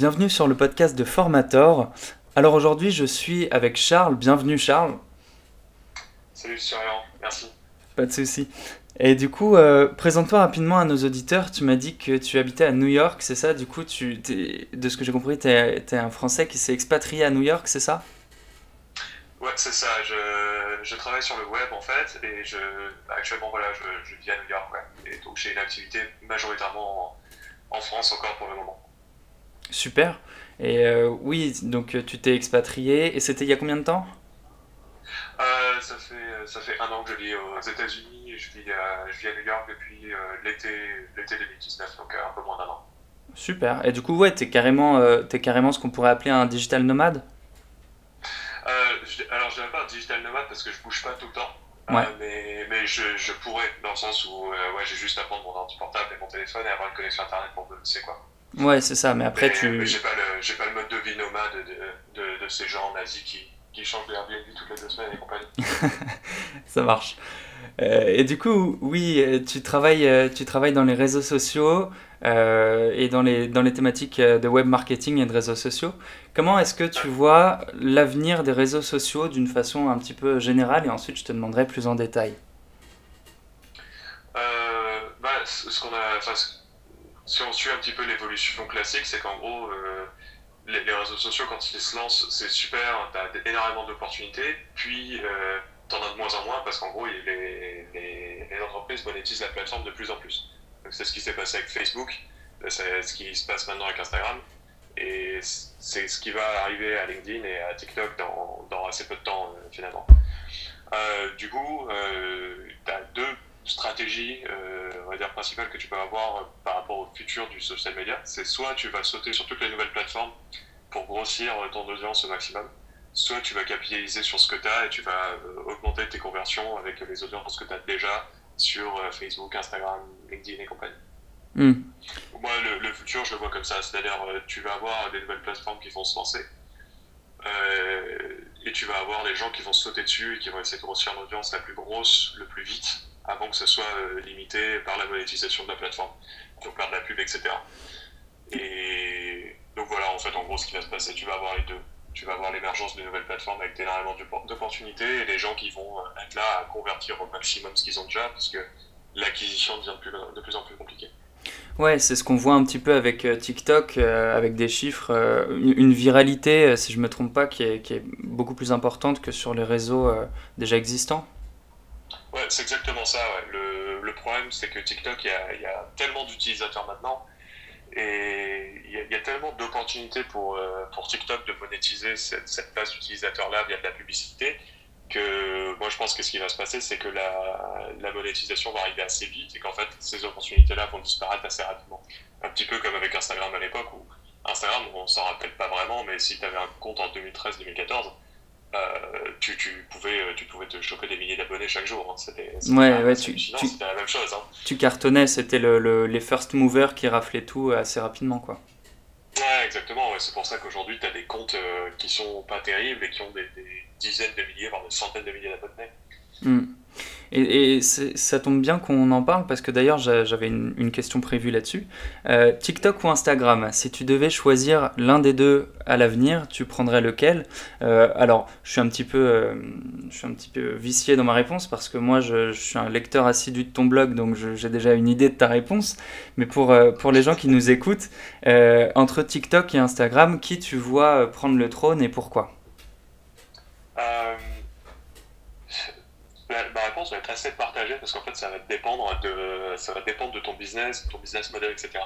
bienvenue sur le podcast de Formator. Alors aujourd'hui je suis avec Charles, bienvenue Charles. Salut Surian, merci. Pas de souci. Et du coup, euh, présente-toi rapidement à nos auditeurs. Tu m'as dit que tu habitais à New York, c'est ça? Du coup, tu, de ce que j'ai compris, tu es, un Français qui s'est expatrié à New York, c'est ça? Ouais, c'est ça. Je, travaille sur le web en fait, et je, actuellement, voilà, je, vis à New York. Ouais. Et donc, j'ai une activité majoritairement en, France encore pour le moment. Super. Et euh, oui, donc tu t'es expatrié, et c'était il y a combien de temps? Euh, ça, fait, ça fait un an que je vis aux États-Unis. Je vis, à, je vis à New York depuis euh, l'été, l'été 2019, donc un peu moins d'un an. Super. Et du coup, ouais, t'es carrément, es carrément ce qu'on pourrait appeler un digital nomade? Alors, je dirais pas un digital nomade parce que je bouge pas tout le temps. Ouais. mais, mais je, je, pourrais, dans le sens où ouais, j'ai juste à prendre mon ordi portable et mon téléphone et avoir une connexion internet pour bosser quoi? Ouais, c'est ça, mais après tu. Mais j'ai pas, le, pas le mode de vie nomade de, de, de ces gens nazis qui, qui changent de Airbnb toutes les deux semaines et compagnie. ça marche. Euh, et du coup, oui, tu travailles, euh, tu travailles dans les réseaux sociaux euh, et dans les, dans les thématiques de web marketing et de réseaux sociaux. Comment est-ce que tu vois l'avenir des réseaux sociaux d'une façon un petit peu générale? Et ensuite je te demanderai plus en détail bah, ce qu'on a, si on suit un petit peu l'évolution classique, c'est qu'en gros, les, réseaux sociaux, quand ils se lancent, c'est super, tu as énormément d'opportunités, puis euh, tu en as de moins en moins parce qu'en gros, les, entreprises monétisent la plateforme de plus en plus. C'est ce qui s'est passé avec Facebook, c'est ce qui se passe maintenant avec Instagram, et c'est ce qui va arriver à LinkedIn et à TikTok dans, assez peu de temps euh, finalement. Euh, du coup, tu as deux stratégies on va dire, principales que tu peux avoir par rapport au futur du social media. C'est soit tu vas sauter sur toutes les nouvelles plateformes pour grossir ton audience au maximum, soit tu vas capitaliser sur ce que tu as et tu vas euh, augmenter tes conversions avec les audiences que tu as déjà sur euh, Facebook, Instagram, LinkedIn et compagnie. Hmm. Moi, le, futur, je le vois comme ça. C'est-à-dire, euh, tu vas avoir des nouvelles plateformes qui vont se lancer et tu vas avoir des gens qui vont sauter dessus et qui vont essayer de grossir l'audience la plus grosse le plus vite avant que ce soit limité par la monétisation de la plateforme, pour faire de la pub, etc. Et donc voilà, en fait, en gros, ce qui va se passer, tu vas avoir les deux. Tu vas avoir l'émergence de nouvelles plateformes avec énormément d'opportunités et des gens qui vont euh, être là à convertir au maximum ce qu'ils ont déjà, parce que l'acquisition devient de plus, en plus compliquée. Ouais, c'est ce qu'on voit un petit peu avec euh, TikTok, euh, avec des chiffres, une, viralité, si je ne me trompe pas, qui est, beaucoup plus importante que sur les réseaux déjà existants. Ouais, c'est exactement ça. Le, le, problème, c'est que TikTok, il y a, y a, tellement d'utilisateurs maintenant et il y, a tellement d'opportunités pour, euh, pour TikTok de monétiser cette, cette base d'utilisateurs-là via de la publicité que moi je pense que ce qui va se passer, c'est que la, la, monétisation va arriver assez vite et qu'en fait ces opportunités-là vont disparaître assez rapidement. Un petit peu comme avec Instagram à l'époque où Instagram, on s'en rappelle pas vraiment, mais si tu avais un compte en 2013-2014, euh, tu, tu, pouvais, euh, tu pouvais te choper des milliers d'abonnés chaque jour. Hein. C'était ouais, ouais, tu, la même chose. Hein. Tu cartonnais, c'était le, les first movers qui raflaient tout assez rapidement. Quoi. Ouais, exactement. C'est pour ça qu'aujourd'hui, tu as des comptes euh, qui sont pas terribles et qui ont des, dizaines de milliers, voire des centaines de milliers d'abonnés. Hmm. Et, ça tombe bien qu'on en parle parce que d'ailleurs j'avais une, question prévue là-dessus. Euh, TikTok ou Instagram, si tu devais choisir l'un des deux à l'avenir, tu prendrais lequel? Euh, Alors je suis, un petit peu, euh, je suis un petit peu vicié dans ma réponse parce que moi je, je suis un lecteur assidu de ton blog donc j'ai déjà une idée de ta réponse. Mais pour, pour les gens qui nous écoutent, entre TikTok et Instagram, qui tu vois prendre le trône et pourquoi? Va être assez partagée parce qu'en fait, ça va dépendre de, ça va dépendre de ton business, ton business model, etc.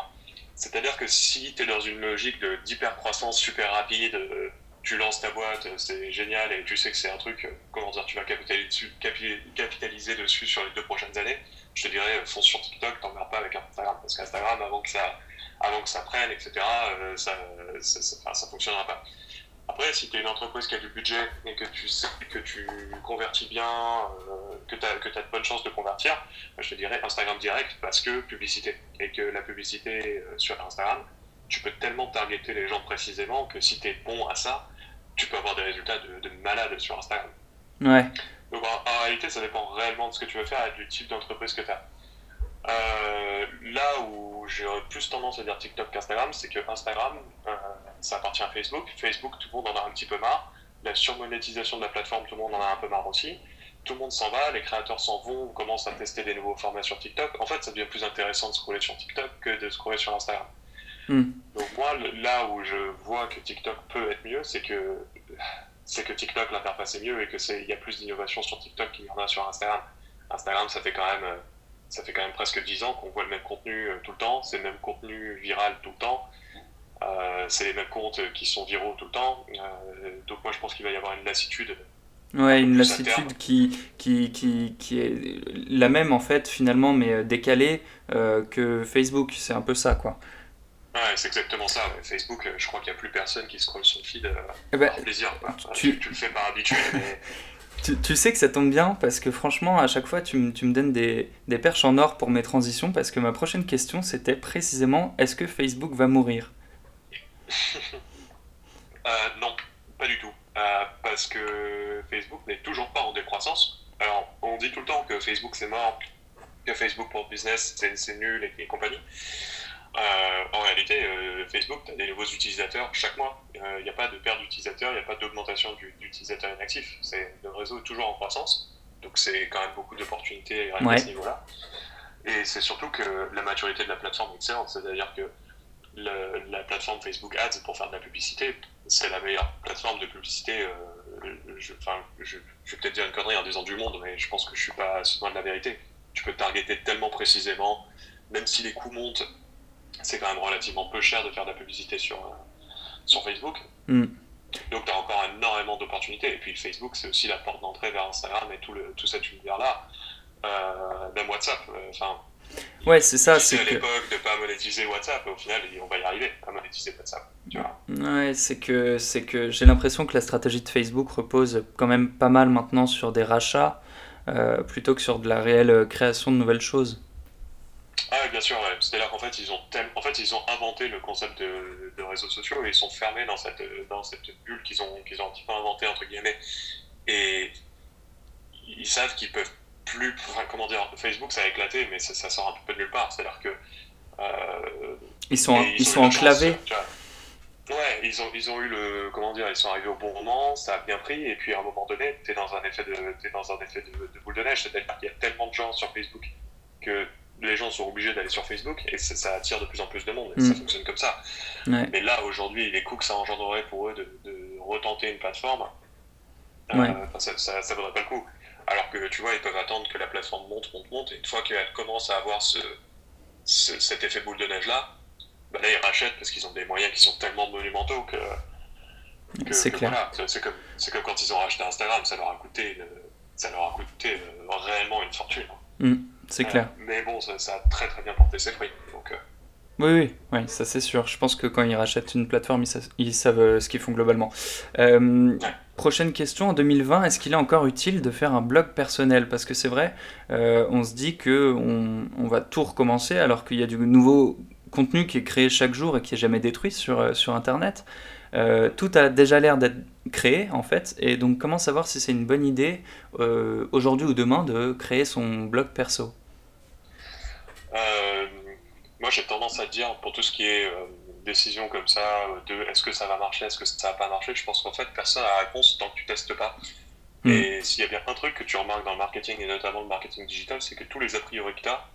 C'est-à-dire que si tu es dans une logique d'hyper-croissance super rapide, euh, tu lances ta boîte, c'est génial et tu sais que c'est un truc, euh, comment dire, tu vas capitaliser dessus, sur les deux prochaines années, je te dirais, euh, fonce sur TikTok, t'emmerdes pas avec Instagram. Parce qu'Instagram, avant que ça, avant que ça prenne, etc., ça, ça fonctionnera pas. Après, si tu es une entreprise qui a du budget et que tu sais que tu convertis bien, euh, que tu as, que as de bonnes chances de convertir, je te dirais Instagram direct parce que publicité. Et que la publicité euh, sur Instagram, tu peux tellement targeter les gens précisément que si tu es bon à ça, tu peux avoir des résultats de, de malade sur Instagram. Ouais. Donc en, réalité, ça dépend réellement de ce que tu veux faire et du type d'entreprise que tu as. Euh, là où j'ai plus tendance à dire TikTok qu'Instagram, c'est que Instagram, ça appartient à Facebook. Facebook, tout le monde en a un petit peu marre. La surmonétisation de la plateforme, tout le monde en a un peu marre aussi. Tout le monde s'en va, les créateurs s'en vont, on commence à tester des nouveaux formats sur TikTok. En fait, ça devient plus intéressant de scroller sur TikTok que de scroller sur Instagram. Hmm. Donc moi, là où je vois que TikTok peut être mieux, c'est que c'est que TikTok l'interface est mieux et que c'est il y a plus d'innovation sur TikTok qu'il y en a sur Instagram. Instagram, ça fait quand même ça fait quand même presque 10 ans qu'on voit le même contenu euh, tout le temps, c'est le même contenu viral tout le temps, euh, c'est les mêmes comptes qui sont viraux tout le temps. Euh, donc moi je pense qu'il va y avoir une lassitude. Ouais, une lassitude qui, qui, qui, qui, est la même en fait finalement, mais décalée que Facebook. C'est un peu ça quoi. Ouais, c'est exactement ça. Facebook, je crois qu'il n'y a plus personne qui scrolle son feed eh ben, par plaisir. Tu, tu, le fais par habitude, mais tu, sais que ça tombe bien parce que franchement, à chaque fois, tu, me donnes des, perches en or pour mes transitions parce que ma prochaine question, c'était précisément est-ce que Facebook va mourir? Euh, Non, pas du tout. Euh, parce que Facebook n'est toujours pas en décroissance. Alors, on dit tout le temps que Facebook c'est mort, que Facebook pour business c'est nul et compagnie. Euh, en réalité, euh, Facebook, tu as des nouveaux utilisateurs chaque mois. Il euh, n'y a pas de perte d'utilisateurs, il n'y a pas d'augmentation d'utilisateurs inactifs. Le réseau est toujours en croissance. Donc c'est quand même beaucoup d'opportunités à ce niveau-là. Et c'est surtout que la maturité de la plateforme est excellente. C'est-à-dire que la plateforme Facebook Ads pour faire de la publicité, c'est la meilleure plateforme de publicité. je, je, je, vais peut-être dire une connerie en disant du monde, mais je pense que je suis pas loin de la vérité. Tu peux targeter tellement précisément, même si les coûts montent c'est quand même relativement peu cher de faire de la publicité sur, euh, sur Facebook. Hmm. Donc tu as encore énormément d'opportunités. Et puis Facebook, c'est aussi la porte d'entrée vers Instagram et tout, le, tout cet univers-là. Euh, même WhatsApp. Euh, enfin, ouais, c'est ça. C'est à l'époque de pas monétiser WhatsApp, au final, on va y arriver à monétiser WhatsApp. Tu vois. Ouais, c'est que, c'est que j'ai l'impression que la stratégie de Facebook repose quand même pas mal maintenant sur des rachats plutôt que sur de la réelle création de nouvelles choses. Ah bien sûr, c'est-à-dire qu'en fait ils ont en fait ils ont inventé le concept de, de, réseaux sociaux et ils sont fermés dans cette dans cette bulle qu'ils ont qu'ils ont un petit peu inventé entre guillemets et ils savent qu'ils peuvent plus enfin, comment dire Facebook ça a éclaté mais ça, sort un peu de nulle part c'est-à-dire que euh, ils sont ils, sont enclavés ouais ils ont ils ont eu le comment dire ils sont arrivés au bon moment ça a bien pris et puis à un moment donné tu es dans un effet de es dans un effet de, de boule de neige c'est-à-dire qu'il y a tellement de gens sur Facebook que les gens sont obligés d'aller sur Facebook et ça, attire de plus en plus de monde. Et Ça mm. fonctionne comme ça. Mais là, aujourd'hui, les coûts que ça engendrerait pour eux de, retenter une plateforme, euh, ça, ça, vaudrait pas le coup. Alors que tu vois, ils peuvent attendre que la plateforme monte, monte, monte, et une fois qu'elle commence à avoir ce, cet effet boule de neige là, bah là ils rachètent parce qu'ils ont des moyens qui sont tellement monumentaux que. c'est clair. c'est comme, comme, quand ils ont racheté Instagram, ça leur a coûté, ça leur a coûté euh, réellement une fortune. Mm. C'est clair. mais bon, ça, a très très bien porté ses fruits. Donc, euh. Oui, oui, ça c'est sûr. Je pense que quand ils rachètent une plateforme, ils, savent, euh, ce qu'ils font globalement. Euh, prochaine question, en 2020, est-ce qu'il est encore utile de faire un blog personnel? Parce que c'est vrai, on se dit qu'on on va tout recommencer alors qu'il y a du nouveau contenu qui est créé chaque jour et qui n'est jamais détruit sur, Internet. tout a déjà l'air d'être créé en fait, et donc comment savoir si c'est une bonne idée aujourd'hui ou demain de créer son blog perso? euh, j'ai tendance à dire, pour tout ce qui est euh, décision comme ça, de est-ce que ça va marcher, est-ce que ça va pas marcher, je pense qu'en fait, personne n'a la réponse tant que tu testes pas. Hmm. Et s'il y a bien un truc que tu remarques dans le marketing, et notamment le marketing digital, c'est que tous les a priori que tu as,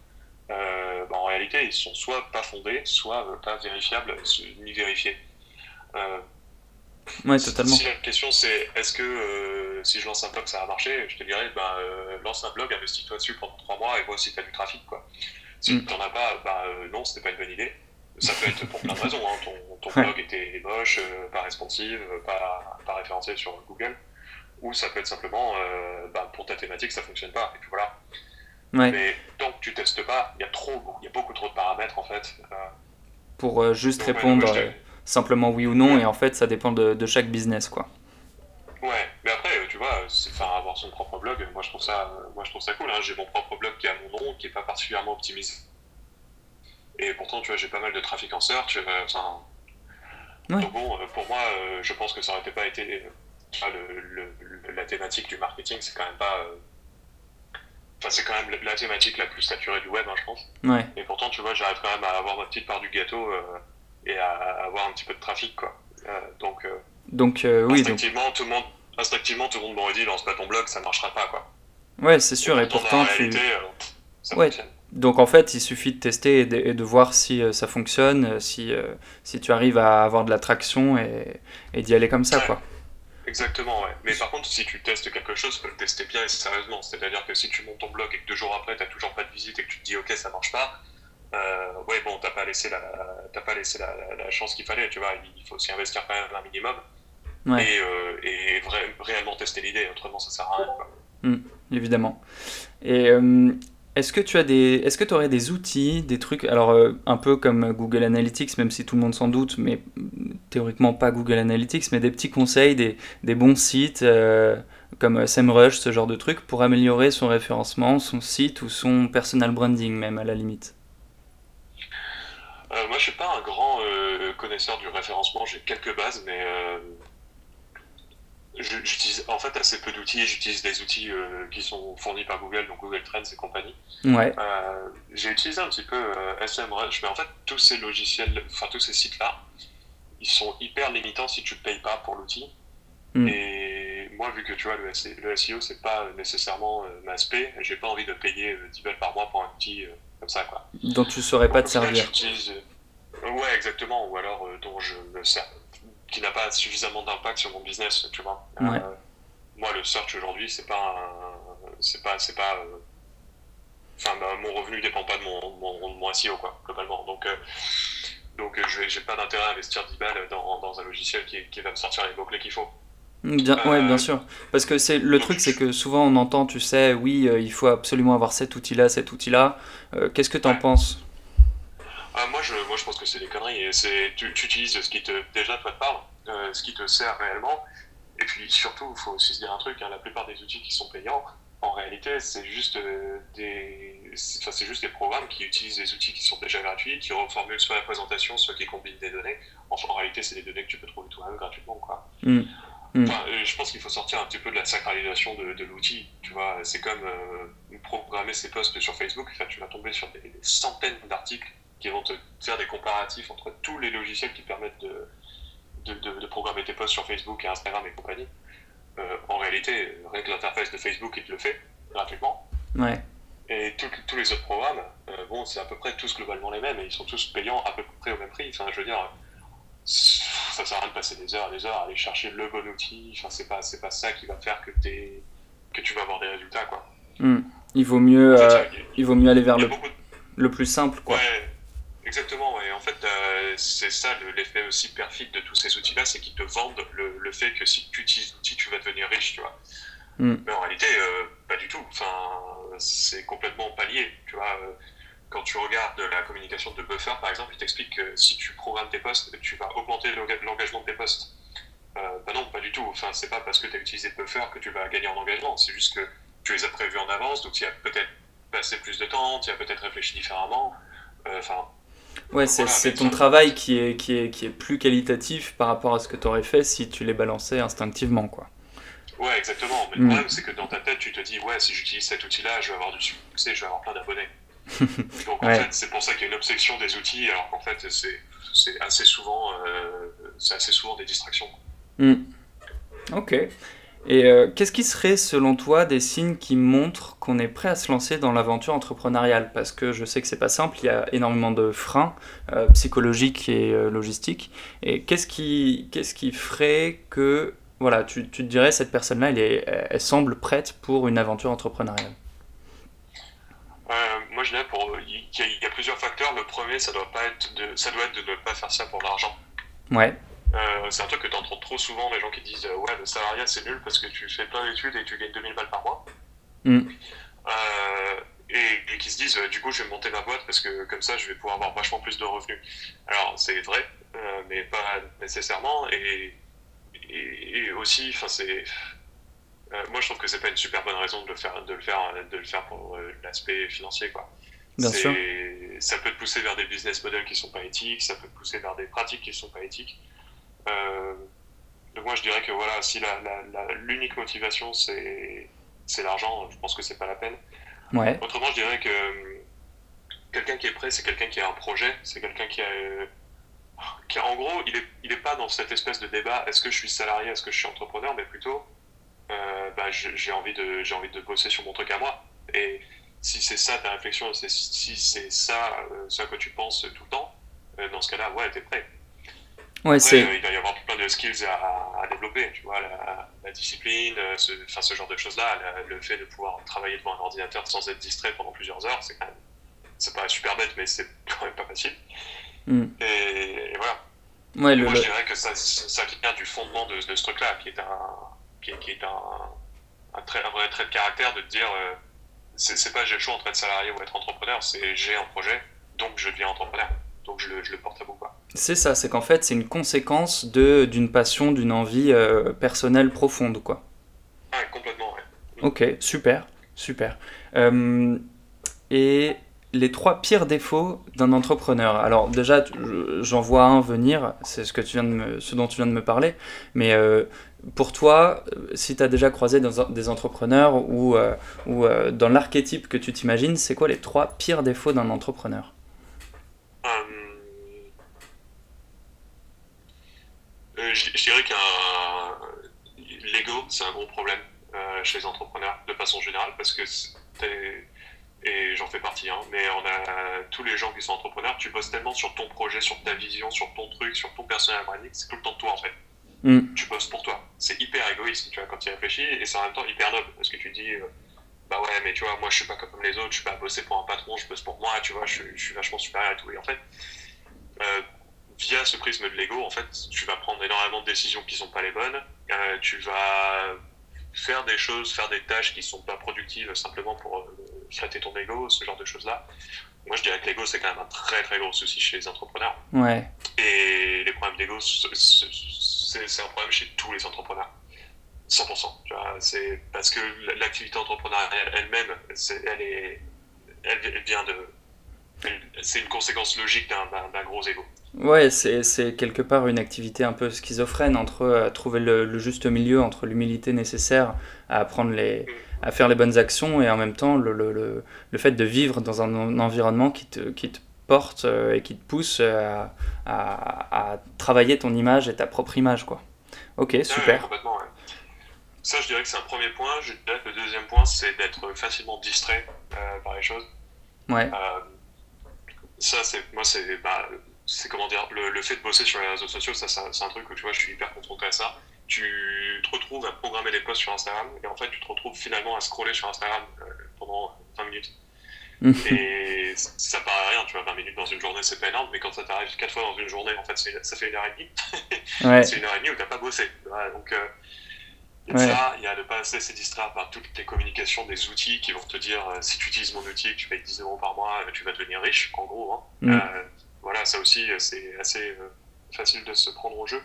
euh, bah, en réalité, ils sont soit pas fondés, soit pas vérifiables, ni vérifiés. ouais, totalement. Si la question c'est est-ce que si je lance un blog ça va marcher, je te dirais bah, lance un blog, investis-toi dessus pendant trois mois et vois si tu as du trafic. Quoi. Si tu n'en as pas, bah euh, non, c'était pas une bonne idée. Ça peut être pour plein de raisons. Hein. Ton, ton blog était moche, euh, pas responsive, euh, pas, pas référencé sur Google. Ou ça peut être simplement, bah, pour ta thématique, ça fonctionne pas. Et puis voilà. Mais tant que tu testes pas, il y a trop, il y a beaucoup trop de paramètres en fait. pour juste répondre simplement oui ou non, et en fait, ça dépend de, de chaque business, quoi. Ouais, mais après, tu vois, enfin, avoir son propre blog, moi je trouve ça, moi, je trouve ça cool. Hein. J'ai mon propre blog qui a mon nom, qui est pas particulièrement optimisé. Et pourtant, tu vois, j'ai pas mal de trafic en search. Euh, enfin, Donc bon, euh, pour moi, euh, je pense que ça aurait pas été le, la thématique du marketing, c'est quand même pas. Enfin, c'est quand même la thématique la plus saturée du web, hein, je pense. Ouais. Et pourtant, tu vois, j'arrive quand même à avoir ma petite part du gâteau et à avoir un petit peu de trafic, quoi. donc, donc oui. Instinctivement, tout le monde, instinctivement, tout le monde m'aurait dit lance pas ton blog, ça marchera pas. Quoi. Ouais, c'est sûr, et, pourtant tu. ouais. Donc en fait, il suffit de tester et de, voir si ça fonctionne, si, si tu arrives à avoir de la traction et, et d'y aller comme ça. quoi. Exactement, ouais. Mais par contre, si tu testes quelque chose, faut le tester bien et sérieusement. C'est-à-dire que si tu montes ton blog et que deux jours après, tu n'as toujours pas de visite et que tu te dis, ok, ça marche pas, euh, ouais, bon, t'as pas laissé la, pas laissé la, chance qu'il fallait, tu vois. Il faut aussi investir quand même un minimum et, euh, et réellement tester l'idée, autrement ça sert à rien. Quoi. Mmh, évidemment. Et euh, est-ce que tu as des, est-ce que tu aurais des outils, des trucs, alors euh, un peu comme Google Analytics, même si tout le monde s'en doute, mais mm, théoriquement pas Google Analytics, mais des petits conseils, des, des bons sites euh, comme SEMrush, ce genre de trucs, pour améliorer son référencement, son site ou son personal branding même à la limite? Euh, moi, je suis pas un grand connaisseur du référencement. J'ai quelques bases, mais j'utilise en fait assez peu d'outils. J'utilise des outils euh, qui sont fournis par Google, donc Google Trends et compagnie. Ouais. Euh, j'ai utilisé un petit peu euh, SMrush, mais en fait, tous ces logiciels, enfin tous ces sites-là, ils sont hyper limitants si tu ne payes pas pour l'outil. Mm. Et moi, vu que tu vois, le, le SEO, c'est pas nécessairement ma spé, j'ai pas envie de payer 10 balles par mois pour un outil comme ça. Quoi. Dont tu saurais pas te servir. Ouais, exactement, ou alors dont je me sers qui n'a pas suffisamment d'impact sur mon business, tu vois. Euh, moi, le search aujourd'hui, c'est pas, c'est pas, c'est pas, euh, enfin, bah, mon revenu dépend pas de mon, mon, mon SEO, quoi, globalement. Donc, euh, donc, je j'ai pas d'intérêt à investir 10 balles dans, dans un logiciel qui, qui, va me sortir les mots clés qu'il faut. Bien, ouais, bien sûr. Parce que c'est le truc, c'est que souvent on entend, tu sais, oui, il faut absolument avoir cet outil-là, cet outil-là. Qu'est-ce que tu en penses? Ah, moi, je, moi, je pense que c'est des conneries. C'est, tu, tu, utilises ce qui te, déjà, toi, te parle, euh, ce qui te sert réellement. Et puis, surtout, il faut aussi se dire un truc, hein, la plupart des outils qui sont payants, en réalité, c'est juste, euh, des, c'est, c'est juste des programmes qui utilisent des outils qui sont déjà gratuits, qui reformulent soit la présentation, soit qui combinent des données. Enfin, en réalité, c'est des données que tu peux trouver toi-même gratuitement. Quoi. Mm. Mm. Euh, je pense qu'il faut sortir un petit peu de la sacralisation de, de l'outil. Tu vois, c'est comme programmer ses posts sur Facebook. Enfin, tu vas tomber sur des centaines d'articles qui vont te faire des comparatifs entre tous les logiciels qui permettent de, de, de, programmer tes posts sur Facebook et Instagram et compagnie. Euh, en réalité, rien que l'interface de Facebook, il te le fait gratuitement. Ouais. Et tous les autres programmes, euh, bon, c'est à peu près tous globalement les mêmes et ils sont tous payants à peu près au même prix. Enfin, je veux dire, ça sert à rien de passer des heures et des heures à aller chercher le bon outil. Enfin, c'est pas, c'est pas ça qui va faire que, es, que tu vas avoir des résultats, quoi. Hmm. Il vaut mieux, euh, il, vaut mieux aller vers le, le plus simple, quoi. Ouais. Exactement, et en fait, euh, c'est ça l'effet aussi perfide de tous ces outils-là, c'est qu'ils te vendent le, le, fait que si tu utilises l'outil, tu vas devenir riche, tu vois. Hmm. Mais en réalité, euh, pas du tout. Enfin, c'est complètement pas lié, tu vois. Euh, quand tu regardes la communication de Buffer, par exemple, il t'explique que si tu programmes tes posts, tu vas augmenter l'engagement de tes posts. bah non, pas du tout. Enfin, c'est pas parce que tu as utilisé Buffer que tu vas gagner en engagement. C'est juste que tu les as prévus en avance, donc tu as peut-être passé plus de temps, tu as peut-être réfléchi différemment. Enfin, Ouais, c'est ton travail qui est, qui, est, qui est plus qualitatif par rapport à ce que tu aurais fait si tu les balançais instinctivement, quoi. Ouais, exactement. Mais le mm. problème, c'est que dans ta tête, tu te dis, ouais, si j'utilise cet outil-là, je vais avoir du succès, je vais avoir plein d'abonnés. Donc, en fait, c'est pour ça qu'il y a une obsession des outils, alors qu'en fait, c'est assez, souvent, euh, assez souvent des distractions. Mm. Ok. Et euh, qu'est-ce qui serait, selon toi, des signes qui montrent qu'on est prêt à se lancer dans l'aventure entrepreneuriale? Parce que je sais que c'est pas simple, il y a énormément de freins euh, psychologiques et euh, logistiques. Et qu'est-ce qui, qu'est-ce qui ferait que, voilà, tu, tu te dirais, cette personne-là, elle, est, elle semble prête pour une aventure entrepreneuriale? Moi, je dirais qu'il y, y, a plusieurs facteurs. Le premier, ça doit, pas être de, ça doit être de ne pas faire ça pour l'argent. Ouais. Euh, c'est un truc que tu entends trop souvent, les gens qui disent Ouais, le salariat c'est nul parce que tu fais plein d'études et tu gagnes 2000 balles par mois. Mm. Euh, et, qui se disent Du coup, je vais monter ma boîte parce que comme ça, je vais pouvoir avoir vachement plus de revenus. Alors, c'est vrai, euh, mais pas nécessairement. Et, et, aussi, enfin, c'est. moi, je trouve que c'est pas une super bonne raison de le faire, de le faire, de le faire pour l'aspect financier, quoi. Bien sûr. Ça peut te pousser vers des business models qui sont pas éthiques, ça peut te pousser vers des pratiques qui sont pas éthiques. Euh, donc moi je dirais que voilà, si l'unique motivation c'est l'argent, je pense que c'est pas la peine. Ouais. Autrement, je dirais que quelqu'un qui est prêt, c'est quelqu'un qui a un projet, c'est quelqu'un qui a, en gros, il n'est il est pas dans cette espèce de débat est-ce que je suis salarié, est-ce que je suis entrepreneur, mais plutôt euh, bah, j'ai envie, de, envie de bosser sur mon truc à moi. Et si c'est ça ta réflexion, si c'est ça euh, ce à quoi tu penses tout le temps, euh, dans ce cas-là, ouais, t'es prêt. Ouais, Après, il va y avoir plein de skills à, développer, tu vois, la, discipline, ce, enfin, ce genre de choses-là, le fait de pouvoir travailler devant un ordinateur sans être distrait pendant plusieurs heures, c'est quand même, c'est pas super bête, mais c'est quand même pas facile. Hmm. Et, voilà. Ouais, moi, je dirais que ça, ça vient du fondement de, de ce truc-là, qui est un, qui, est un, un, un, vrai trait de caractère de dire euh, c'est pas j'ai le choix entre être salarié ou être entrepreneur, c'est j'ai un projet, donc je deviens entrepreneur. Donc je le, je le porte à bout. C'est ça, c'est qu'en fait c'est une conséquence d'une passion, d'une envie euh, personnelle profonde. quoi. Ouais, complètement, ouais. Ok, super, super. Euh, et les trois pires défauts d'un entrepreneur. Alors déjà, j'en vois un venir, c'est ce, que tu viens de me, ce dont tu viens de me parler, mais euh, pour toi, si tu as déjà croisé dans des entrepreneurs ou, ou dans l'archétype que tu t'imagines, c'est quoi les trois pires défauts d'un entrepreneur? Je, dirais qu'un l'ego, c'est un gros problème chez les entrepreneurs de façon générale parce que et j'en fais partie, hein, mais on a tous les gens qui sont entrepreneurs, tu bosses tellement sur ton projet, sur ta vision, sur ton truc, sur ton personnel branding, c'est tout le temps de toi en fait. Mm. Tu bosses pour toi. C'est hyper égoïste, tu vois, quand tu y réfléchis, et c'est en même temps hyper noble, parce que tu dis, euh, bah ouais, mais tu vois, moi je suis pas comme les autres, je suis pas bosser pour un patron, je bosse pour moi, tu vois, je, suis vachement supérieur et tout. Et en fait, euh, via ce prisme de l'ego, en fait, tu vas prendre énormément de décisions qui sont pas les bonnes, euh, tu vas faire des choses, faire des tâches qui sont pas productives simplement pour flatter ton ego, ce genre de choses-là. Moi, je dirais que l'ego, c'est quand même un très très gros souci chez les entrepreneurs. Ouais. Et les problèmes d'ego, c'est un problème chez tous les entrepreneurs. 100%. C'est parce que l'activité entrepreneuriale elle-même, elle, est, elle, vient de. C'est une conséquence logique d'un gros ego. Ouais, c'est quelque part une activité un peu schizophrène entre euh, trouver le, juste milieu entre l'humilité nécessaire à apprendre les, à faire les bonnes actions et en même temps le, le, le fait de vivre dans un, environnement qui te, qui te porte euh, et qui te pousse à, à, à, travailler ton image et ta propre image. Quoi. Ok, super. complètement, Ça, je dirais que c'est un premier point. Je dirais que le deuxième point, c'est d'être facilement distrait euh, par les choses. Ouais. Ça, c'est moi, c'est bah, c'est comment dire, le, le, fait de bosser sur les réseaux sociaux, ça, c'est un truc où tu vois, je suis hyper confronté à ça tu te retrouves à programmer des posts sur Instagram et en fait tu te retrouves finalement à scroller sur Instagram euh, pendant 20 minutes. et ça paraît rien, tu vois, 20 minutes dans une journée c'est pas énorme, mais quand ça t'arrive 4 fois dans une journée, en fait ça fait une heure et demie. c'est une heure et demie où t'as pas bossé. donc euh, il y a ça, il y a de pas assez distraire par toutes les communications des outils qui vont te dire euh, si tu utilises mon outil, tu payes 10 euros par mois, tu vas devenir riche, en gros. Hein. Mm. voilà, ça aussi c'est assez facile de se prendre au jeu.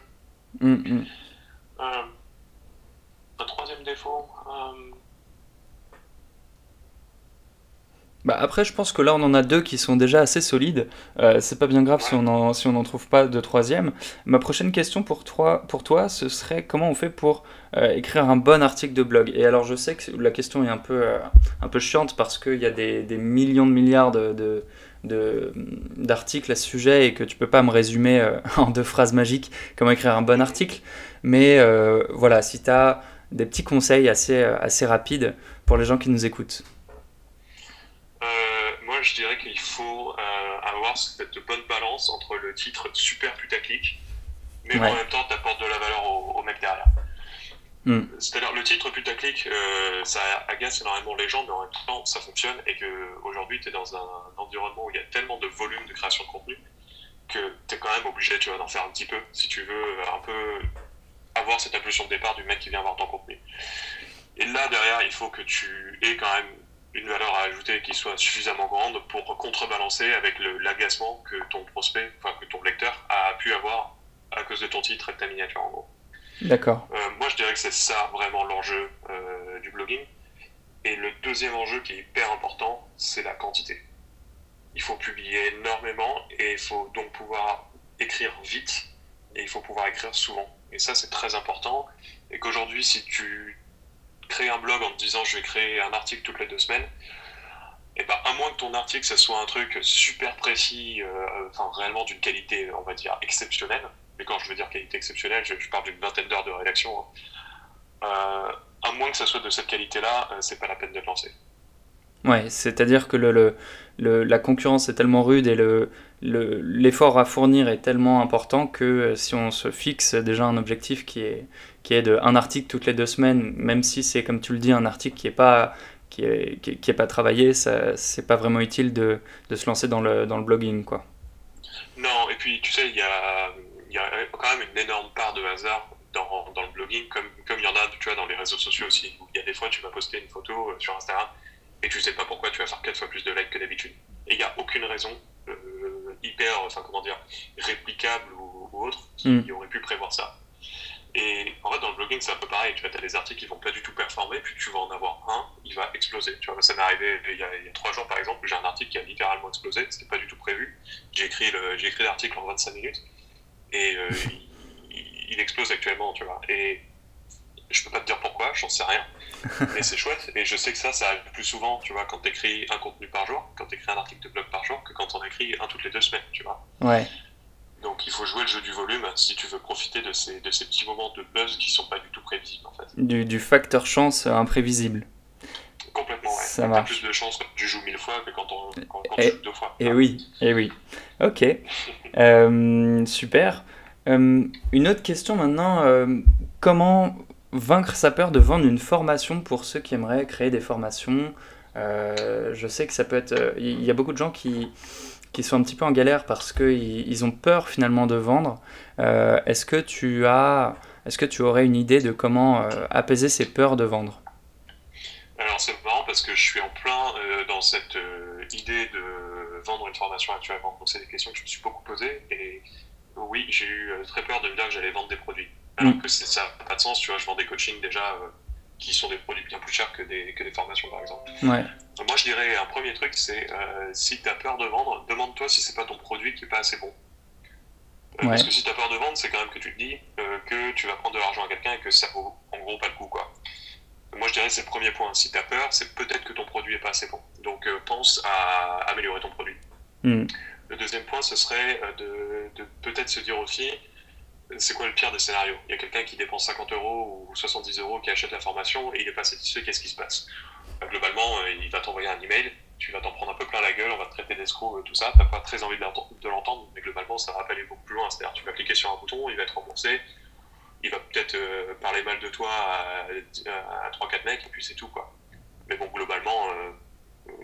Mm, mm. Euh, un troisième défaut. Euh, bah après, je pense que là, on en a deux qui sont déjà assez solides. Euh, c'est pas bien grave si on n'en trouve pas de troisième. Ma prochaine question pour toi, ce serait comment on fait pour écrire un bon article de blog? Et alors, je sais que la question est un peu, un peu chiante parce qu'il y a des, millions de milliards de, d'articles à ce sujet et que tu peux pas me résumer en deux phrases magiques comment écrire un bon article. Mais euh, voilà, si tu as des petits conseils assez, euh, assez rapides pour les gens qui nous écoutent. Euh, je dirais qu'il faut avoir cette bonne balance entre le titre super putaclic, mais en même temps, tu apportes de la valeur au, mec derrière. Hmm. C'est-à-dire, le titre putaclic, ça agace énormément les gens, mais en même temps, ça fonctionne et qu'aujourd'hui, tu es dans un, environnement où il y a tellement de volume de création de contenu que tu es quand même obligé d'en faire un petit peu si tu veux un peu avoir cette impulsion de départ du mec qui vient voir ton contenu. Et là, derrière, il faut que tu aies quand même une valeur à ajouter qui soit suffisamment grande pour contrebalancer avec l'agacement que ton prospect, enfin que ton lecteur a pu avoir à cause de ton titre et de ta miniature en gros. D'accord. Euh, moi, je dirais que c'est ça vraiment l'enjeu euh, du blogging. Et le deuxième enjeu qui est hyper important, c'est la quantité. Il faut publier énormément et il faut donc pouvoir écrire vite et il faut pouvoir écrire souvent. Et ça, c'est très important. Et qu'aujourd'hui, si tu crées un blog en te disant je vais créer un article toutes les deux semaines, et ben, à moins que ton article, ça soit un truc super précis, enfin, réellement d'une qualité, on va dire, exceptionnelle, mais quand je veux dire qualité exceptionnelle, je, parle d'une vingtaine d'heures de rédaction, hein. à moins que ça soit de cette qualité-là, c'est pas la peine de le lancer. Ouais, c'est-à-dire que le, le, la concurrence est tellement rude et le, l'effort à fournir est tellement important que euh, si on se fixe déjà un objectif qui est, qui est de un article toutes les deux semaines, même si c'est comme tu le dis un article qui est pas qui est, qui est, pas travaillé, ça c'est pas vraiment utile de, de, se lancer dans le, dans le blogging quoi. Non, et puis tu sais, il y a, y a quand même une énorme part de hasard dans, dans, le blogging, comme, comme il y en a tu vois, dans les réseaux sociaux aussi. Il y a des fois, tu vas poster une photo euh, sur Instagram et tu sais pas pourquoi tu vas faire 4 fois plus de likes que d'habitude. Et il n'y a aucune raison euh, hyper, enfin comment dire, réplicable ou, autre qui hmm. aurait pu prévoir ça. Et en fait, dans le blogging, c'est un peu pareil. Tu as des articles qui vont pas du tout performer, puis tu vas en avoir un, il va exploser. Tu vois, ça m'est arrivé il y, a, il y, a, trois jours, par exemple, où j'ai un article qui a littéralement explosé. C'était pas du tout prévu. J'ai écrit l'article en 25 minutes et euh, il, il, explose actuellement, tu vois. Et je peux pas te dire pourquoi, j'en sais rien. Mais c'est chouette. Et je sais que ça, ça arrive plus souvent, tu vois, quand tu écris un contenu par jour, quand tu écris un article de blog par jour, que quand on écrit un toutes les deux semaines, tu vois. Ouais. Donc il faut jouer le jeu du volume si tu veux profiter de ces, de ces petits moments de buzz qui sont pas du tout prévisibles, en fait. Du, du facteur chance imprévisible. Complètement, ouais. Ça marche. plus de chance quand tu joues mille fois que quand, on, quand, tu joues deux fois. Et oui, et oui. Ok. euh, super. Euh, une autre question maintenant. Euh, comment vaincre sa peur de vendre une formation pour ceux qui aimeraient créer des formations? Euh, je sais que ça peut être... Il y a beaucoup de gens qui, qui sont un petit peu en galère parce qu'ils ils ont peur finalement de vendre. Euh, est-ce que tu as... Est-ce que tu aurais une idée de comment euh, apaiser ces peurs de vendre? Alors c'est marrant parce que je suis en plein dans cette idée de vendre une formation actuellement. Donc c'est des questions que je me suis beaucoup posées et oui, j'ai eu très peur de me dire que j'allais vendre des produits. Alors mm. que ça n'a pas de sens, tu vois, je vends des coachings déjà euh, qui sont des produits bien plus chers que des, que des formations par exemple. Ouais. Moi je dirais un premier truc, c'est euh, si tu as peur de vendre, demande-toi si c'est pas ton produit qui est pas assez bon. Euh, parce que si tu as peur de vendre, c'est quand même que tu te dis que tu vas prendre de l'argent à quelqu'un et que ça vaut en gros pas le coup. Quoi. Moi je dirais c'est le premier point. Si tu as peur, c'est peut-être que ton produit est pas assez bon. Donc pense à améliorer ton produit. Mm. Le deuxième point, ce serait de, de peut-être se dire aussi, c'est quoi le pire des scénarios? Il y a quelqu'un qui dépense 50 euros ou 70 euros qui achète la formation et il n'est pas satisfait, qu'est-ce qui se passe? Bah, Globalement, euh, il va t'envoyer un email, tu vas t'en prendre un peu plein la gueule, on va te traiter d'escroc, euh, tout ça, t'as pas très envie de l'entendre, mais globalement, ça va pas aller beaucoup plus loin. C'est-à-dire, tu vas cliquer sur un bouton, il va être remboursé, il va peut-être euh, parler mal de toi à, à, 3-4 mecs, et puis c'est tout, quoi. Mais bon, globalement,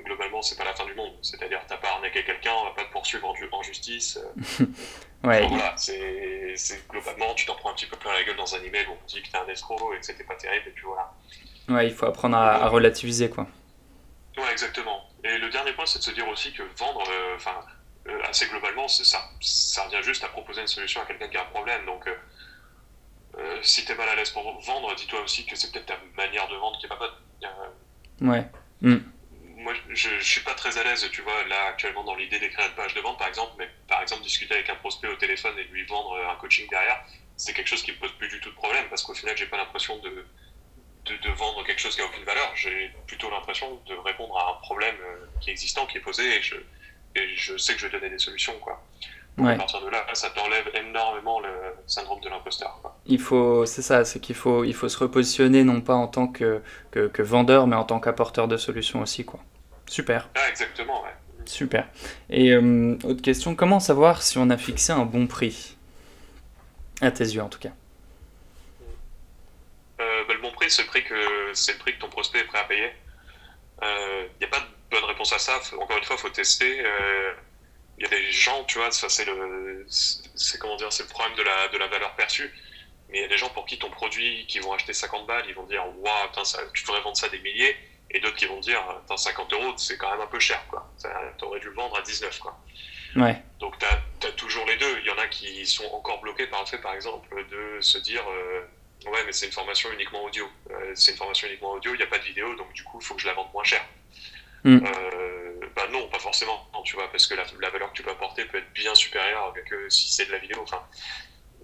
globalement, c'est pas la fin du monde. C'est-à-dire, t'as pas arnaqué quelqu'un, on va pas te poursuivre en, justice. ouais. voilà, c'est globalement, tu t'en prends un petit peu plein la gueule dans un email où on dit que t'es un escroc et que c'était pas terrible, et puis voilà. Ouais, il faut apprendre à, relativiser, quoi. Ouais, exactement. Et le dernier point, c'est de se dire aussi que vendre, euh, enfin, euh, assez globalement, ça, ça revient juste à proposer une solution à quelqu'un qui a un problème. Donc, euh, si t'es mal à l'aise pour vendre, dis-toi aussi que c'est peut-être ta manière de vendre qui est pas bonne. ouais. Mm moi, je, je suis pas très à l'aise, tu vois, là, actuellement, dans l'idée d'écrire une page de vente, par exemple, mais par exemple, discuter avec un prospect au téléphone et lui vendre un coaching derrière, c'est quelque chose qui me pose plus du tout de problème, parce qu'au final, j'ai pas l'impression de, de, vendre quelque chose qui a aucune valeur. J'ai plutôt l'impression de répondre à un problème euh, qui est existant, qui est posé, et je, et je sais que je vais donner des solutions, quoi. À partir de là, ça t'enlève énormément le syndrome de l'imposteur. Il faut, c'est ça, c'est qu'il faut, il faut se repositionner non pas en tant que, que, que vendeur, mais en tant qu'apporteur de solutions aussi, quoi. Super. Ah, exactement, ouais. Super. Et euh, autre question, comment savoir si on a fixé un bon prix? À tes yeux, en tout cas. Euh, bah, le bon prix, c'est le prix que c'est le prix que ton prospect est prêt à payer. Il euh, n'y a pas de bonne réponse à ça. Encore une fois, il faut tester. Il y a des gens, tu vois, ça c'est le, c'est comment dire, c'est le problème de la, de la valeur perçue. Mais il y a des gens pour qui ton produit, qui vont acheter 50 balles, ils vont dire, waouh, tu devrais vendre ça des milliers et d'autres qui vont dire, dans 50 euros, c'est quand même un peu cher, quoi. T'aurais dû le vendre à 19, quoi. Ouais. Donc tu as, toujours les deux. Il y en a qui sont encore bloqués par le fait, par exemple, de se dire, euh, ouais, mais c'est une formation uniquement audio. Euh, c'est une formation uniquement audio, il n'y a pas de vidéo, donc du coup, il faut que je la vende moins cher. Mm. Euh, bah non, pas forcément, tu vois, parce que la, valeur que tu peux apporter peut être bien supérieure que si c'est de la vidéo. Enfin,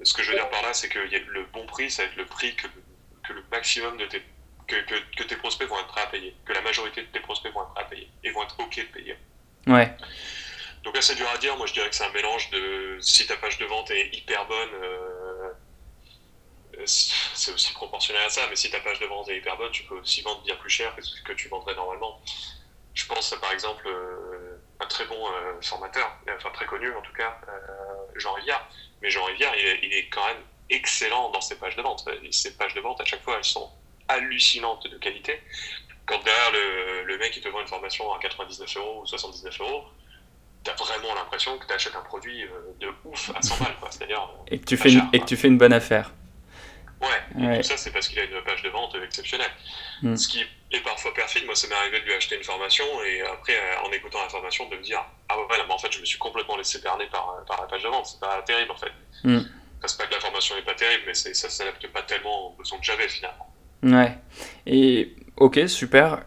ce que je veux dire par là, c'est que le bon prix, ça va être le prix que, que le maximum de tes que, que, tes prospects vont être prêts à payer, que la majorité de tes prospects vont être prêts à payer et vont être OK de payer. Ouais. Donc là, c'est dur à dire. Moi, je dirais que c'est un mélange de si ta page de vente est hyper bonne, euh, c'est aussi proportionnel à ça, mais si ta page de vente est hyper bonne, tu peux aussi vendre bien plus cher que ce que tu vendrais normalement. Je pense par exemple euh, un très bon euh, formateur, enfin très connu en tout cas, Jean Rivière. Mais Jean Rivière, il est, quand même excellent dans ses pages de vente. Ses pages de vente, à chaque fois, elles sont hallucinantes de qualité. Quand derrière le, le mec il te vend une formation à 99 euros ou 79 euros, t'as vraiment l'impression que tu achètes un produit euh, de ouf à 100 balles. C'est-à-dire, euh, et, que tu fais une, et que tu fais une bonne affaire. Ouais, et tout ça, c'est parce qu'il a une page de vente exceptionnelle. Hmm. Ce qui est parfois perfide, moi, ça m'est arrivé de lui acheter une formation et après, euh, en écoutant la formation, de me dire Ah ouais, mais en fait, je me suis complètement laissé berner par, par la page de vente. C'est pas terrible, en fait. Mm. c'est pas que la formation n'est pas terrible, mais ça s'adapte pas tellement aux besoins que j'avais finalement. Ouais. Et ok, super.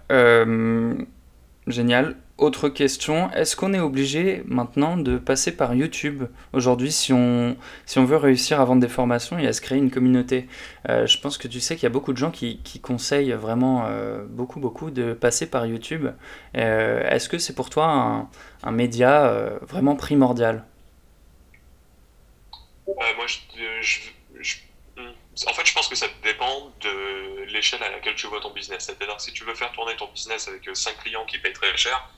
génial. Autre question, est-ce qu'on est obligé maintenant de passer par YouTube aujourd'hui si on, si on veut réussir à vendre des formations et à se créer une communauté euh, Je pense que tu sais qu'il y a beaucoup de gens qui, conseillent vraiment euh, beaucoup, beaucoup de passer par YouTube. Euh, est-ce que c'est pour toi un, média vraiment primordial? Moi, en fait, je pense que ça dépend de l'échelle à laquelle tu vois ton business. C'est-à-dire si tu veux faire tourner ton business avec 5 clients qui payent très cher,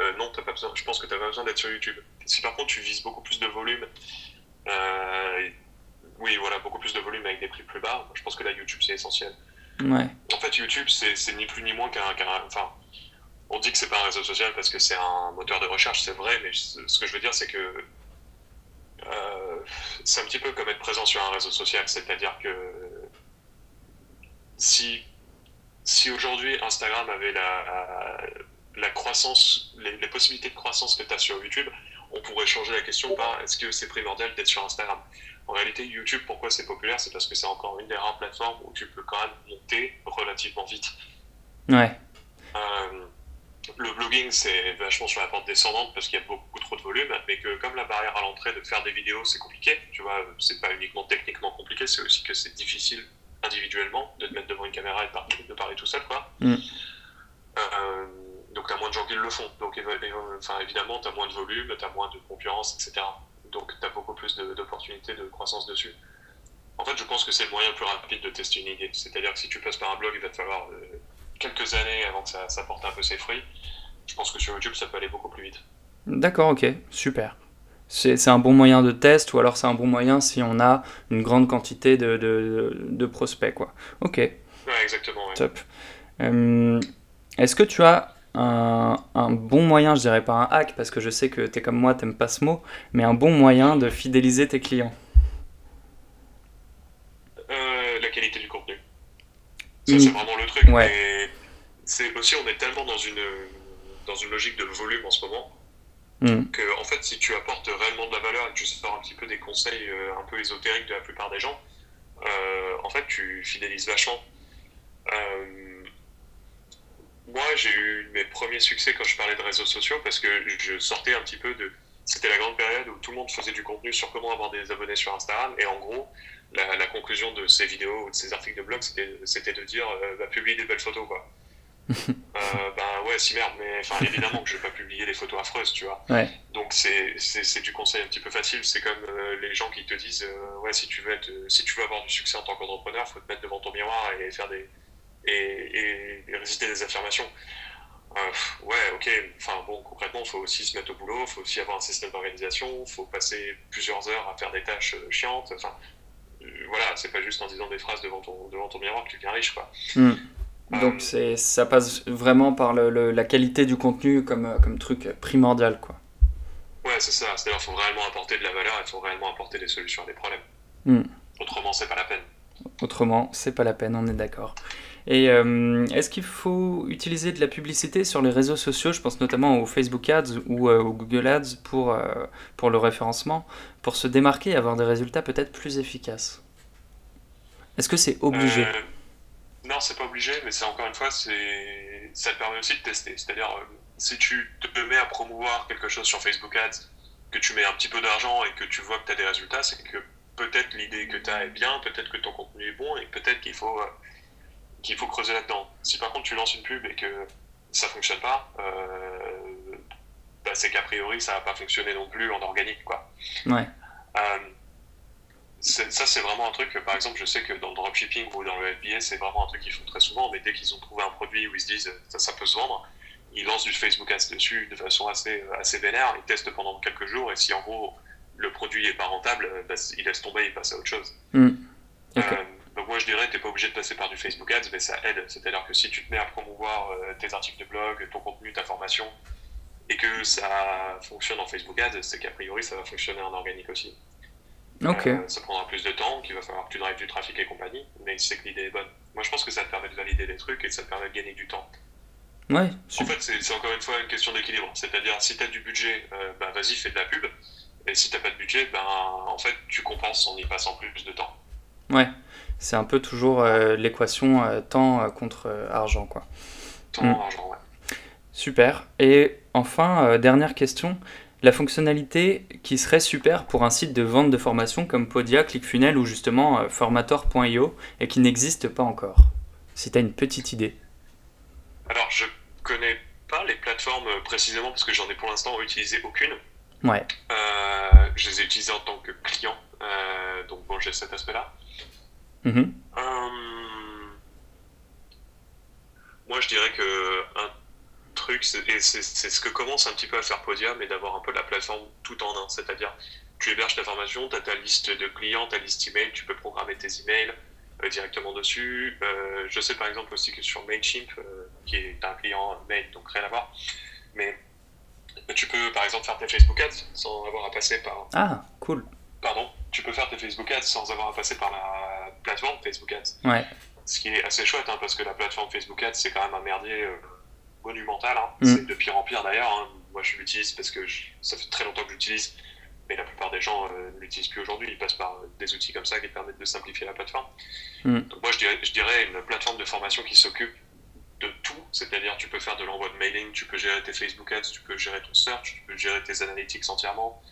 euh, non, as pas besoin, je pense que tu n'as pas besoin d'être sur YouTube. Si par contre tu vises beaucoup plus de volume, euh, oui, voilà, beaucoup plus de volume avec des prix plus bas, je pense que là, YouTube, c'est essentiel. Ouais. En fait, YouTube, c'est ni plus ni moins qu'un. enfin, on dit que c'est pas un réseau social parce que c'est un moteur de recherche, c'est vrai, mais ce que je veux dire, c'est que euh, c'est un petit peu comme être présent sur un réseau social, c'est-à-dire que si, si aujourd'hui Instagram avait la, la croissance, les, possibilités de croissance que tu as sur YouTube, on pourrait changer la question par est-ce que c'est primordial d'être sur Instagram? En réalité, YouTube, pourquoi c'est populaire? C'est parce que c'est encore une des rares plateformes où tu peux quand même monter relativement vite. Ouais. Euh, le blogging, c'est vachement sur la porte descendante parce qu'il y a beaucoup trop de volume, mais que comme la barrière à l'entrée de faire des vidéos, c'est compliqué, tu vois, c'est pas uniquement techniquement compliqué, c'est aussi que c'est difficile individuellement de te mettre devant une caméra et de parler, tout seul, quoi. Mm. Euh, donc tu as moins de gens qui le font. Donc enfin, évidemment, tu as moins de volume, tu as moins de concurrence, etc. Donc tu as beaucoup plus d'opportunités de, croissance dessus. En fait, je pense que c'est le moyen le plus rapide de tester une idée. C'est-à-dire que si tu passes par un blog, il va te falloir euh, quelques années avant que ça, ça, porte un peu ses fruits. Je pense que sur YouTube, ça peut aller beaucoup plus vite. D'accord, ok, super. C'est un bon moyen de test ou alors c'est un bon moyen si on a une grande quantité de, de, de prospects, quoi. Ok. Ouais, exactement. Top. Euh, est-ce que tu as un, bon moyen, je dirais pas un hack, parce que je sais que tu es comme moi, t'aimes pas ce mot, mais un bon moyen de fidéliser tes clients euh, La qualité du contenu. Ça, c'est vraiment le truc. c'est aussi, on est tellement dans une, dans une logique de volume en ce moment, mm. que en fait, si tu apportes réellement de la valeur et que tu sors un petit peu des conseils euh, un peu ésotériques de la plupart des gens, euh, en fait, tu fidélises vachement. Moi, j'ai eu mes premiers succès quand je parlais de réseaux sociaux parce que je sortais un petit peu de. C'était la grande période où tout le monde faisait du contenu sur comment avoir des abonnés sur Instagram. Et en gros, la, conclusion de ces vidéos ou de ces articles de blog, c'était de dire euh, bah, publie des belles photos, quoi. euh, ben ouais, si merde, mais enfin, évidemment que je vais pas publier des photos affreuses, tu vois. Donc c'est du conseil un petit peu facile. C'est comme euh, les gens qui te disent euh, ouais, si tu veux être, si tu veux avoir du succès en tant qu'entrepreneur, faut te mettre devant ton miroir et faire des et, résister des affirmations. Euh, ouais, ok, enfin bon, concrètement, il faut aussi se mettre au boulot, il faut aussi avoir un système d'organisation, il faut passer plusieurs heures à faire des tâches euh, chiantes. Enfin, euh, voilà, c'est pas juste en disant des phrases devant ton, devant ton miroir que tu deviens riche, quoi. Hmm. Donc c'est, ça passe vraiment par le, la qualité du contenu comme, comme truc primordial, quoi. Ouais, c'est ça. C'est-à-dire qu'il faut réellement apporter de la valeur, il faut réellement apporter des solutions à des problèmes. Hmm. Autrement, c'est pas la peine. Autrement, c'est pas la peine, on est d'accord. Et euh, est-ce qu'il faut utiliser de la publicité sur les réseaux sociaux? Je pense notamment aux Facebook Ads ou euh, aux Google Ads pour, euh, pour le référencement, pour se démarquer et avoir des résultats peut-être plus efficaces. Est-ce que c'est obligé? Non, c'est pas obligé, mais c'est encore une fois, ça te permet aussi de tester. C'est-à-dire, si tu te mets à promouvoir quelque chose sur Facebook Ads, que tu mets un petit peu d'argent et que tu vois que tu as des résultats, c'est que peut-être l'idée que tu as est bien, peut-être que ton contenu est bon et peut-être qu'il faut qu'il faut creuser là-dedans. Si par contre tu lances une pub et que ça fonctionne pas, bah, c'est qu'a priori ça va pas fonctionner non plus en organique. Quoi. Ouais. ça, c'est vraiment un truc, par exemple, je sais que dans le dropshipping ou dans le FBA, c'est vraiment un truc qu'ils font très souvent, mais dès qu'ils ont trouvé un produit où ils se disent ça, ça peut se vendre, ils lancent du Facebook Ads dessus de façon assez, assez vénère, ils testent pendant quelques jours, et si en gros le produit n'est pas rentable, bah, il laisse tomber, il passe à autre chose. Hmm. Euh, donc moi je dirais, tu n'es pas obligé de passer par du Facebook Ads, mais ça aide. C'est-à-dire que si tu te mets à promouvoir euh, tes articles de blog, ton contenu, ta formation, et que ça fonctionne en Facebook Ads, c'est qu'a priori ça va fonctionner en organique aussi. Euh, ça prendra plus de temps, qu'il va falloir que tu drives du trafic et compagnie, mais c'est que l'idée est bonne. Moi je pense que ça te permet de valider des trucs et ça te permet de gagner du temps. Ouais, en fait, c'est encore une fois une question d'équilibre. C'est-à-dire, si tu as du budget, bah, vas-y, fais de la pub. Et si tu n'as pas de budget, ben, en fait, tu compenses en y passant plus de temps. Ouais, c'est un peu toujours euh, l'équation euh, temps euh, contre argent. Quoi. Temps, mm. argent, ouais. Super. Et enfin, dernière question. La fonctionnalité qui serait super pour un site de vente de formation comme Podia, ClickFunnels ou justement Formator.io et qui n'existe pas encore. Si tu as une petite idée. Alors, je connais pas les plateformes précisément parce que j'en ai pour l'instant utilisé aucune. Ouais. Euh, je les ai utilisés en tant que client, euh, donc bon, j'ai cet aspect-là. Mm-hmm. Euh, moi, je dirais que un truc, et c'est ce que commence un petit peu à faire Podia, mais d'avoir un peu la plateforme tout en un. C'est-à-dire, tu héberges ta formation, tu as ta liste de clients, ta liste email, tu peux programmer tes emails directement dessus. je sais par exemple aussi que sur Mailchimp, qui est un client mail, donc rien à voir, mais tu peux par exemple faire tes Facebook Ads sans avoir à passer par. Ah, cool. Pardon, tu peux faire tes Facebook Ads sans avoir à passer par la plateforme Facebook Ads. Ouais. Ce qui est assez chouette, hein, parce que la plateforme Facebook Ads, c'est quand même un merdier euh, monumental. Hein. Mm. C'est de pire en pire d'ailleurs. Hein. Moi, je l'utilise parce que ça fait très longtemps que j'utilise, mais la plupart des gens euh, ne l'utilisent plus aujourd'hui. Ils passent par euh, des outils comme ça qui permettent de simplifier la plateforme. Mm. Donc, moi, je dirais, je dirais une plateforme de formation qui s'occupe de tout, c'est-à-dire tu peux faire de l'envoi de mailing, tu peux gérer tes Facebook Ads, tu peux gérer ton search, tu peux gérer tes analytics entièrement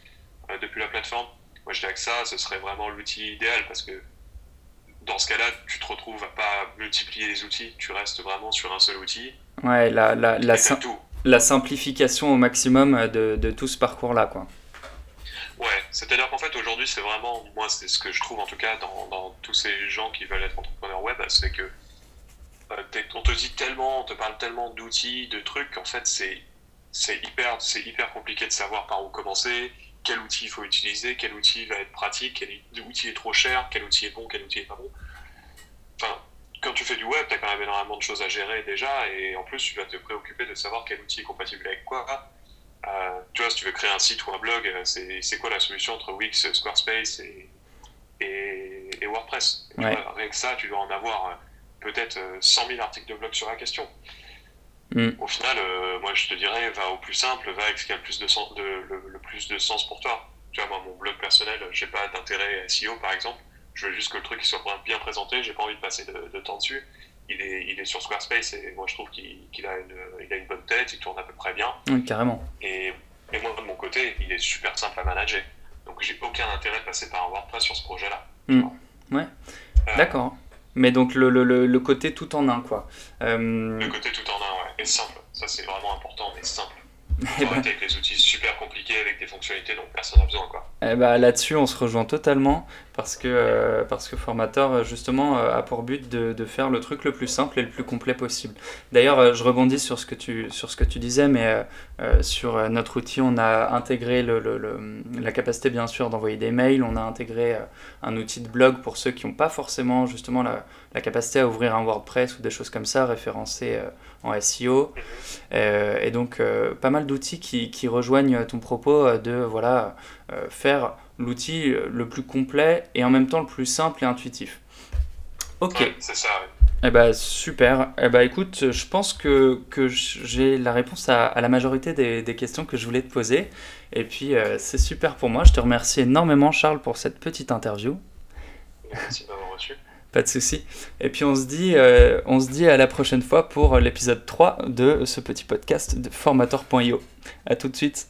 euh, depuis la plateforme. Moi je dirais que ça, ce serait vraiment l'outil idéal parce que dans ce cas-là, tu te retrouves à pas multiplier les outils, tu restes vraiment sur un seul outil. Ouais, la, la, la, la simplification au maximum de, de tout ce parcours-là, quoi. Ouais, c'est-à-dire qu'en fait aujourd'hui c'est vraiment, moi c'est ce que je trouve en tout cas dans, dans tous ces gens qui veulent être entrepreneurs web, c'est que euh, on te dit tellement, on te parle tellement d'outils, de trucs, qu'en fait, c'est c'est hyper, c'est hyper compliqué de savoir par où commencer, quel outil il faut utiliser, quel outil va être pratique, quel outil est trop cher, quel outil est bon, quel outil est pas bon. Enfin, quand tu fais du web, tu as quand même énormément de choses à gérer déjà, et en plus, tu vas te préoccuper de savoir quel outil est compatible avec quoi. Euh, tu vois, si tu veux créer un site ou un blog, euh, c'est quoi la solution entre Wix, Squarespace et, et, WordPress? Avec ça, tu dois en avoir peut-être 100 euh, 000 articles de blog sur la question. Mm. Au final, euh, moi je te dirais, va au plus simple, va avec ce qui a le plus de, sens, de le, plus de sens pour toi. Tu vois, moi, mon blog personnel, j'ai pas d'intérêt SEO par exemple. Je veux juste que le truc soit bien présenté, j'ai pas envie de passer de, temps dessus. Il est, il est, sur Squarespace et moi je trouve qu'il a, une, il a une bonne tête, il tourne à peu près bien. Oui, carrément. Et, et, moi de mon côté, il est super simple à manager. Donc j'ai aucun intérêt de passer par un WordPress sur ce projet-là. Mm. Ouais, euh, d'accord. Mais donc le, le, le, côté tout en un, quoi. Euh, le côté tout en un, ouais. Et simple. Ça, c'est vraiment important, mais simple. Bah... avec les outils super compliqués, avec des fonctionnalités dont personne n'a besoin, quoi. Eh bah, Là-dessus, on se rejoint totalement parce que, euh, parce que Formator, justement, euh, a pour but de, de, faire le truc le plus simple et le plus complet possible. D'ailleurs, euh, je rebondis sur ce que tu, sur ce que tu disais, mais sur notre outil, on a intégré le, le, la capacité, bien sûr, d'envoyer des mails, on a intégré un outil de blog pour ceux qui n'ont pas forcément, justement, la, la, capacité à ouvrir un WordPress ou des choses comme ça, référencées en SEO. et donc, pas mal d'outils qui, qui, rejoignent ton propos de, voilà, faire l'outil le plus complet et en même temps le plus simple et intuitif. Ok. c'est ça. Eh ben, super. Eh ben, écoute, je pense que, que j'ai la réponse à, la majorité des, des, questions que je voulais te poser. Et puis, euh, c'est super pour moi. Je te remercie énormément, Charles, pour cette petite interview. Merci d'avoir reçu. Pas de souci. Et puis, on se, dit, euh, on se dit à la prochaine fois pour l'épisode 3 de ce petit podcast de formator.io. À tout de suite.